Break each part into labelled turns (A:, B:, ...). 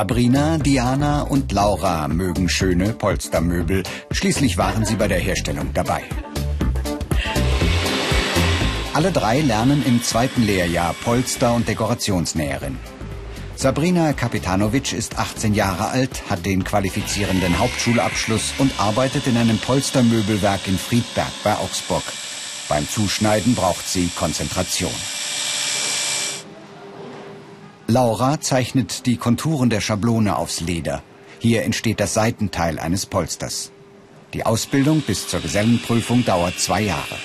A: Sabrina, Diana und Laura mögen schöne Polstermöbel. Schließlich waren sie bei der Herstellung dabei. Alle drei lernen im zweiten Lehrjahr Polster- und Dekorationsnäherin. Sabrina Kapitanovic ist 18 Jahre alt, hat den qualifizierenden Hauptschulabschluss und arbeitet in einem Polstermöbelwerk in Friedberg bei Augsburg. Beim Zuschneiden braucht sie Konzentration. Laura zeichnet die Konturen der Schablone aufs Leder. Hier entsteht das Seitenteil eines Polsters. Die Ausbildung bis zur Gesellenprüfung dauert zwei Jahre.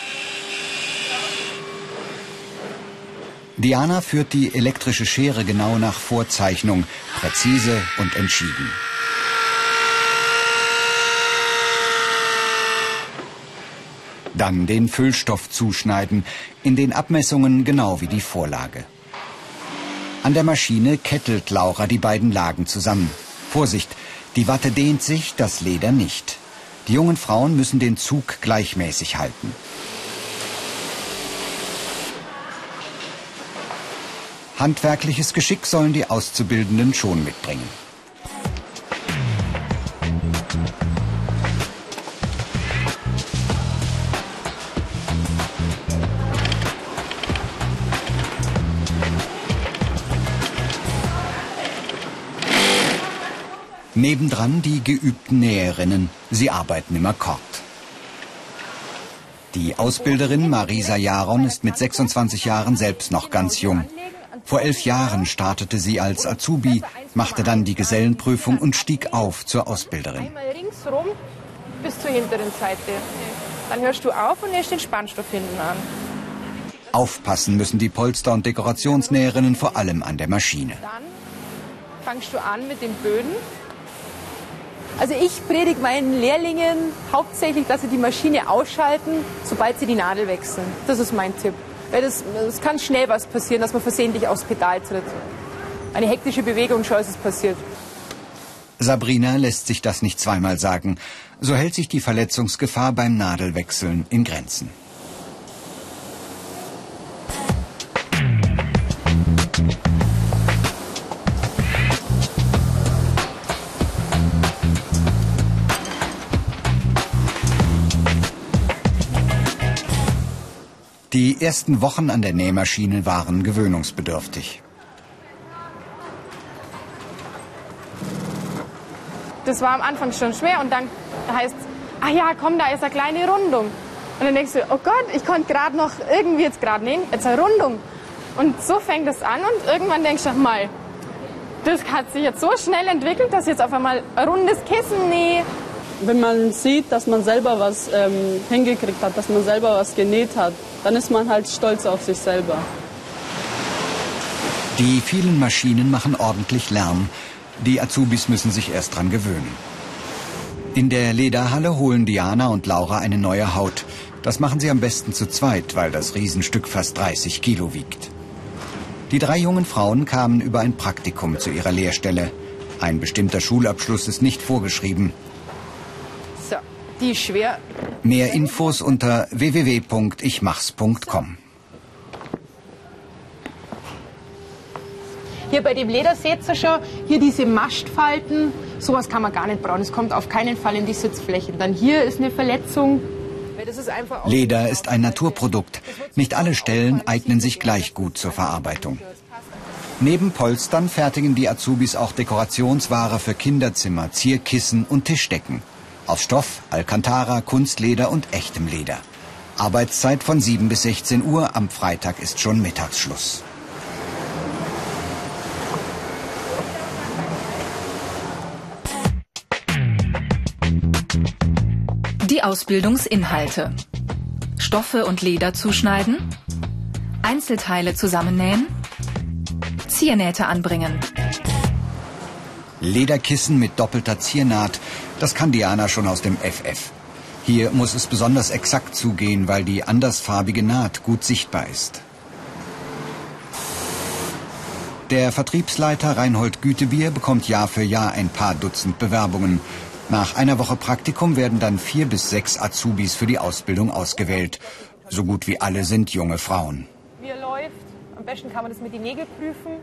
A: Diana führt die elektrische Schere genau nach Vorzeichnung, präzise und entschieden. Dann den Füllstoff zuschneiden, in den Abmessungen genau wie die Vorlage. An der Maschine kettelt Laura die beiden Lagen zusammen. Vorsicht, die Watte dehnt sich, das Leder nicht. Die jungen Frauen müssen den Zug gleichmäßig halten. Handwerkliches Geschick sollen die Auszubildenden schon mitbringen. Nebendran die geübten Näherinnen. Sie arbeiten im Akkord. Die Ausbilderin Marisa Jaron ist mit 26 Jahren selbst noch ganz jung. Vor elf Jahren startete sie als Azubi, machte dann die Gesellenprüfung und stieg auf zur Ausbilderin.
B: Einmal ringsrum bis zur hinteren Seite. Dann hörst du auf und lässt den Spannstoff hinten an.
A: Aufpassen müssen die Polster- und Dekorationsnäherinnen vor allem an der Maschine.
B: Dann fangst du an mit den Böden also ich predige meinen Lehrlingen hauptsächlich, dass sie die Maschine ausschalten, sobald sie die Nadel wechseln. Das ist mein Tipp. Weil das, es kann schnell was passieren, dass man versehentlich aufs Pedal tritt. Eine hektische Bewegung, schon ist es passiert.
A: Sabrina lässt sich das nicht zweimal sagen. So hält sich die Verletzungsgefahr beim Nadelwechseln in Grenzen. Ersten Wochen an der Nähmaschine waren gewöhnungsbedürftig.
B: Das war am Anfang schon schwer und dann heißt ah ja, komm, da ist eine kleine Rundung. Und dann denkst du, oh Gott, ich konnte gerade noch irgendwie jetzt gerade nähen, jetzt eine Rundung. Und so fängt es an und irgendwann denkst du, mal, das hat sich jetzt so schnell entwickelt, dass ich jetzt auf einmal ein rundes Kissen nähe.
C: Wenn man sieht, dass man selber was ähm, hingekriegt hat, dass man selber was genäht hat, dann ist man halt stolz auf sich selber.
A: Die vielen Maschinen machen ordentlich Lärm. Die Azubis müssen sich erst dran gewöhnen. In der Lederhalle holen Diana und Laura eine neue Haut. Das machen sie am besten zu zweit, weil das Riesenstück fast 30 Kilo wiegt. Die drei jungen Frauen kamen über ein Praktikum zu ihrer Lehrstelle. Ein bestimmter Schulabschluss ist nicht vorgeschrieben.
B: Die schwer
A: Mehr Infos unter www.ichmachs.com.
B: Hier bei dem Leder seht ihr schon, hier diese Mastfalten, sowas kann man gar nicht brauchen. Es kommt auf keinen Fall in die Sitzflächen. Dann hier ist eine Verletzung. Ist
A: Leder ist ein Naturprodukt. Nicht alle Stellen eignen sich gleich gut zur Verarbeitung. Neben Polstern fertigen die Azubis auch Dekorationsware für Kinderzimmer, Zierkissen und Tischdecken. Aus Stoff, Alcantara, Kunstleder und echtem Leder. Arbeitszeit von 7 bis 16 Uhr, am Freitag ist schon Mittagsschluss.
D: Die Ausbildungsinhalte. Stoffe und Leder zuschneiden. Einzelteile zusammennähen. Ziernähte anbringen.
A: Lederkissen mit doppelter Ziernaht, das kann Diana schon aus dem FF. Hier muss es besonders exakt zugehen, weil die andersfarbige Naht gut sichtbar ist. Der Vertriebsleiter Reinhold Gütebier bekommt Jahr für Jahr ein paar Dutzend Bewerbungen. Nach einer Woche Praktikum werden dann vier bis sechs Azubis für die Ausbildung ausgewählt. So gut wie alle sind junge Frauen.
B: Er läuft. Am besten kann man das mit den Nägeln prüfen.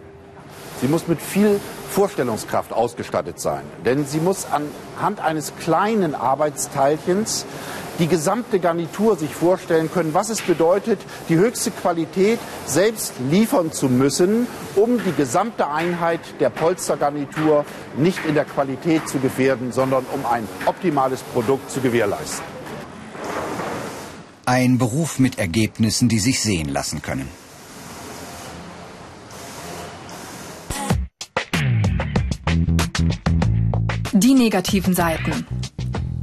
E: Sie muss mit viel Vorstellungskraft ausgestattet sein. Denn sie muss anhand eines kleinen Arbeitsteilchens die gesamte Garnitur sich vorstellen können, was es bedeutet, die höchste Qualität selbst liefern zu müssen, um die gesamte Einheit der Polstergarnitur nicht in der Qualität zu gefährden, sondern um ein optimales Produkt zu gewährleisten.
A: Ein Beruf mit Ergebnissen, die sich sehen lassen können.
D: Negativen Seiten.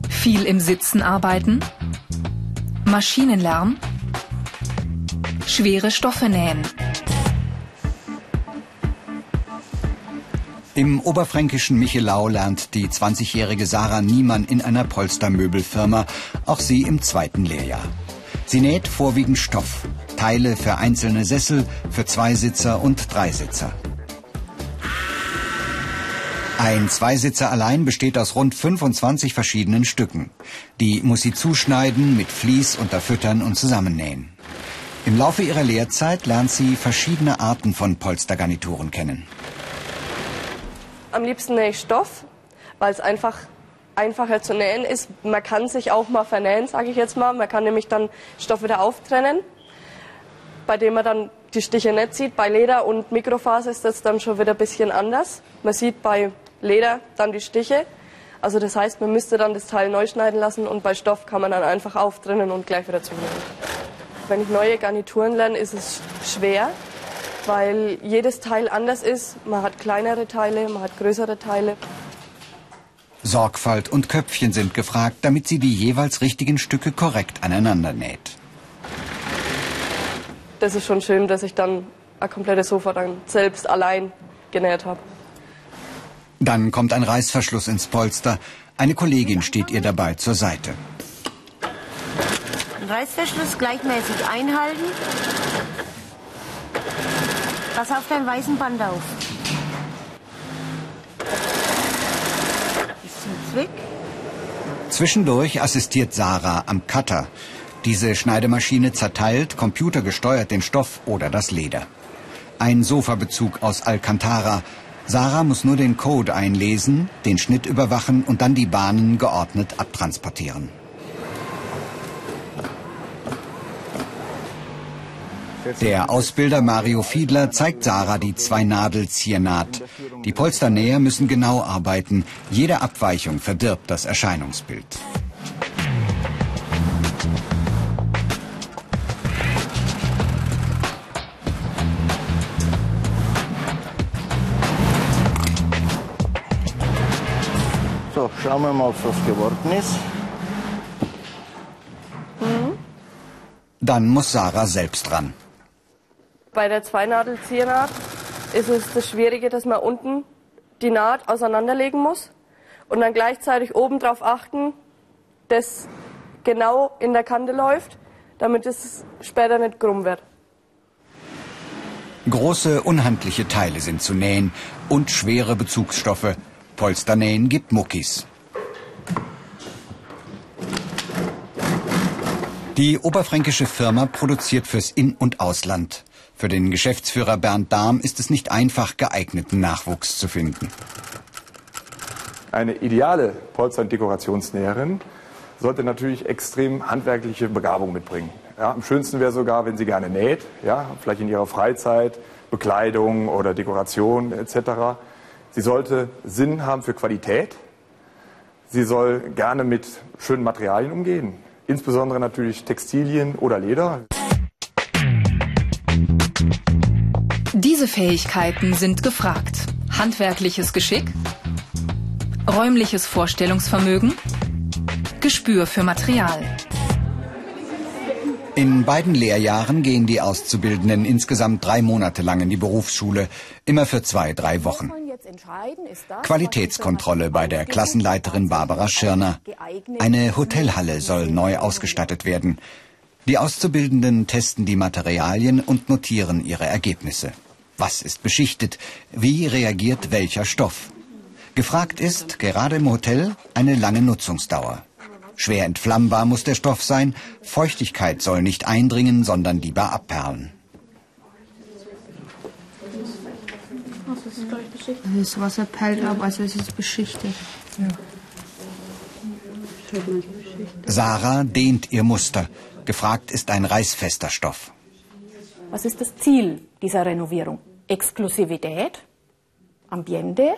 D: Viel im Sitzen arbeiten. Maschinenlärm. Schwere Stoffe nähen.
A: Im oberfränkischen Michelau lernt die 20-jährige Sarah Niemann in einer Polstermöbelfirma, auch sie im zweiten Lehrjahr. Sie näht vorwiegend Stoff, Teile für einzelne Sessel, für Zweisitzer und Dreisitzer. Ein Zweisitzer allein besteht aus rund 25 verschiedenen Stücken. Die muss sie zuschneiden, mit Vlies unterfüttern und zusammennähen. Im Laufe ihrer Lehrzeit lernt sie verschiedene Arten von Polstergarnituren kennen.
F: Am liebsten nähe ich Stoff, weil es einfach einfacher zu nähen ist. Man kann sich auch mal vernähen, sage ich jetzt mal. Man kann nämlich dann Stoff wieder auftrennen, bei dem man dann die Stiche nicht sieht. Bei Leder und Mikrofaser ist das dann schon wieder ein bisschen anders. Man sieht bei Leder, dann die Stiche. Also das heißt, man müsste dann das Teil neu schneiden lassen und bei Stoff kann man dann einfach auftrennen und gleich wieder zunehmen. Wenn ich neue Garnituren lerne, ist es schwer, weil jedes Teil anders ist. Man hat kleinere Teile, man hat größere Teile.
A: Sorgfalt und Köpfchen sind gefragt, damit sie die jeweils richtigen Stücke korrekt aneinander näht.
F: Das ist schon schön, dass ich dann ein komplettes Sofa dann selbst allein genäht habe.
A: Dann kommt ein Reißverschluss ins Polster. Eine Kollegin steht ihr dabei zur Seite.
G: Reißverschluss gleichmäßig einhalten. Pass auf dein weißen Band auf. Bisschen Zwick.
A: Zwischendurch assistiert Sarah am Cutter. Diese Schneidemaschine zerteilt, computergesteuert den Stoff oder das Leder. Ein Sofabezug aus Alcantara, Sarah muss nur den Code einlesen, den Schnitt überwachen und dann die Bahnen geordnet abtransportieren. Der Ausbilder Mario Fiedler zeigt Sarah die Zwei-Nadel-Ziernaht. Die Polsternäher müssen genau arbeiten. Jede Abweichung verdirbt das Erscheinungsbild.
H: Schauen wir mal, was geworden ist.
A: Dann muss Sarah selbst ran.
F: Bei der Zweinadel-Ziernaht ist es das Schwierige, dass man unten die Naht auseinanderlegen muss und dann gleichzeitig oben drauf achten, dass genau in der Kante läuft, damit es später nicht krumm wird.
A: Große, unhandliche Teile sind zu nähen und schwere Bezugsstoffe. Polsternähen gibt Muckis. Die oberfränkische Firma produziert fürs In- und Ausland. Für den Geschäftsführer Bernd Dahm ist es nicht einfach, geeigneten Nachwuchs zu finden.
I: Eine ideale Polster- und Dekorationsnäherin sollte natürlich extrem handwerkliche Begabung mitbringen. Ja, am schönsten wäre sogar, wenn sie gerne näht, ja, vielleicht in ihrer Freizeit, Bekleidung oder Dekoration etc. Sie sollte Sinn haben für Qualität. Sie soll gerne mit schönen Materialien umgehen, insbesondere natürlich Textilien oder Leder.
D: Diese Fähigkeiten sind gefragt. Handwerkliches Geschick, räumliches Vorstellungsvermögen, Gespür für Material.
A: In beiden Lehrjahren gehen die Auszubildenden insgesamt drei Monate lang in die Berufsschule, immer für zwei, drei Wochen. Qualitätskontrolle bei der Klassenleiterin Barbara Schirner. Eine Hotelhalle soll neu ausgestattet werden. Die Auszubildenden testen die Materialien und notieren ihre Ergebnisse. Was ist beschichtet? Wie reagiert welcher Stoff? Gefragt ist, gerade im Hotel, eine lange Nutzungsdauer. Schwer entflammbar muss der Stoff sein, Feuchtigkeit soll nicht eindringen, sondern lieber abperlen.
J: Das Wasser perlt ab, also es ist beschichtet. Ja.
A: Sarah dehnt ihr Muster. Gefragt ist ein reißfester Stoff.
K: Was ist das Ziel dieser Renovierung? Exklusivität, Ambiente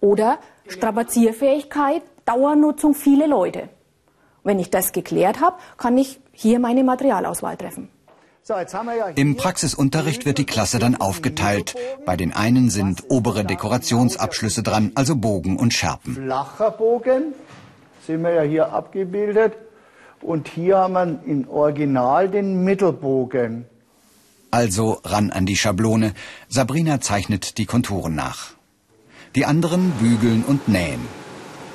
K: oder Strapazierfähigkeit, Dauernutzung, viele Leute? Wenn ich das geklärt habe, kann ich hier meine Materialauswahl treffen.
A: Im Praxisunterricht wird die Klasse dann aufgeteilt. Bei den einen sind obere Dekorationsabschlüsse dran, also Bogen und Schärpen.
H: Flacher Bogen, sehen wir ja hier abgebildet. Und hier haben wir im Original den Mittelbogen.
A: Also ran an die Schablone. Sabrina zeichnet die Konturen nach. Die anderen bügeln und nähen.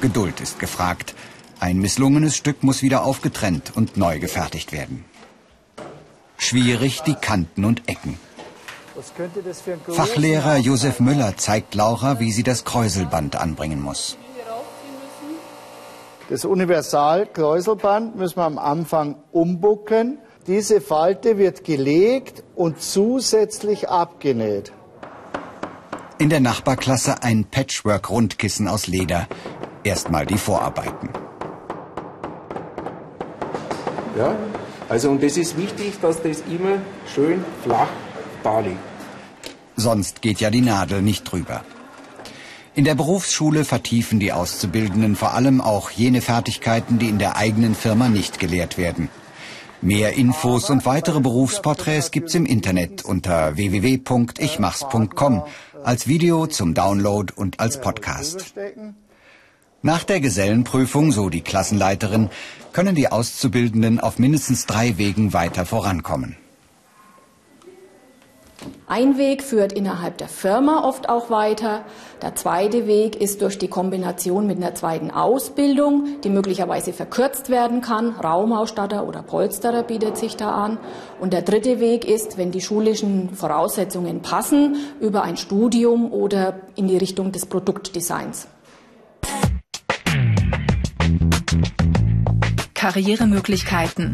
A: Geduld ist gefragt. Ein misslungenes Stück muss wieder aufgetrennt und neu gefertigt werden. Schwierig die Kanten und Ecken. Fachlehrer Josef Müller zeigt Laura, wie sie das Kräuselband anbringen muss.
H: Das Universal-Kräuselband müssen wir am Anfang umbucken. Diese Falte wird gelegt und zusätzlich abgenäht.
A: In der Nachbarklasse ein Patchwork-Rundkissen aus Leder. Erstmal die Vorarbeiten.
L: Ja, also und es ist wichtig, dass das immer schön flach da liegt.
A: Sonst geht ja die Nadel nicht drüber. In der Berufsschule vertiefen die Auszubildenden vor allem auch jene Fertigkeiten, die in der eigenen Firma nicht gelehrt werden. Mehr Infos und weitere Berufsporträts gibt's im Internet unter www.ichmachs.com als Video zum Download und als Podcast. Nach der Gesellenprüfung, so die Klassenleiterin, können die Auszubildenden auf mindestens drei Wegen weiter vorankommen.
K: Ein Weg führt innerhalb der Firma oft auch weiter. Der zweite Weg ist durch die Kombination mit einer zweiten Ausbildung, die möglicherweise verkürzt werden kann. Raumausstatter oder Polsterer bietet sich da an. Und der dritte Weg ist, wenn die schulischen Voraussetzungen passen, über ein Studium oder in die Richtung des Produktdesigns.
D: Karrieremöglichkeiten.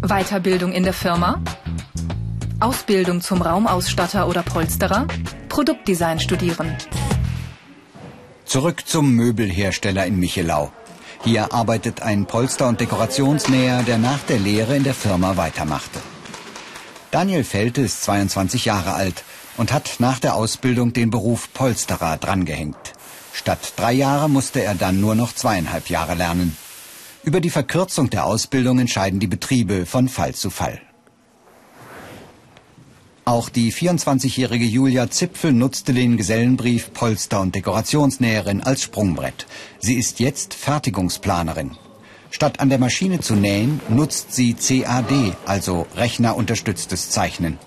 D: Weiterbildung in der Firma. Ausbildung zum Raumausstatter oder Polsterer, Produktdesign studieren.
A: Zurück zum Möbelhersteller in Michelau. Hier arbeitet ein Polster- und Dekorationsnäher, der nach der Lehre in der Firma weitermachte. Daniel Felte ist 22 Jahre alt und hat nach der Ausbildung den Beruf Polsterer drangehängt. Statt drei Jahre musste er dann nur noch zweieinhalb Jahre lernen. Über die Verkürzung der Ausbildung entscheiden die Betriebe von Fall zu Fall. Auch die 24-jährige Julia Zipfel nutzte den Gesellenbrief Polster- und Dekorationsnäherin als Sprungbrett. Sie ist jetzt Fertigungsplanerin. Statt an der Maschine zu nähen, nutzt sie CAD, also rechnerunterstütztes Zeichnen.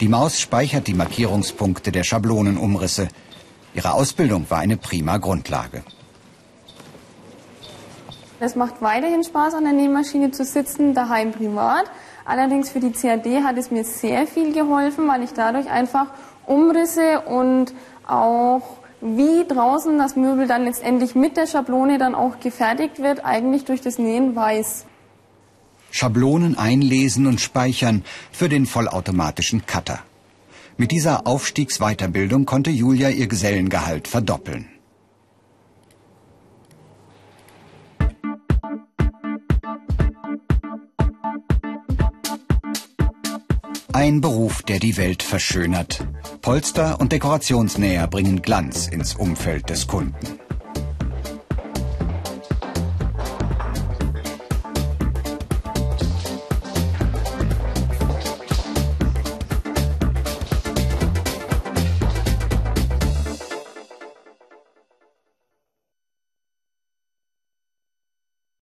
A: Die Maus speichert die Markierungspunkte der Schablonenumrisse. Ihre Ausbildung war eine prima Grundlage.
B: Es macht weiterhin Spaß, an der Nähmaschine zu sitzen, daheim privat. Allerdings für die CAD hat es mir sehr viel geholfen, weil ich dadurch einfach Umrisse und auch wie draußen das Möbel dann letztendlich mit der Schablone dann auch gefertigt wird, eigentlich durch das Nähen weiß.
A: Schablonen einlesen und speichern für den vollautomatischen Cutter. Mit dieser Aufstiegsweiterbildung konnte Julia ihr Gesellengehalt verdoppeln. Ein Beruf, der die Welt verschönert. Polster und Dekorationsnäher bringen Glanz ins Umfeld des Kunden.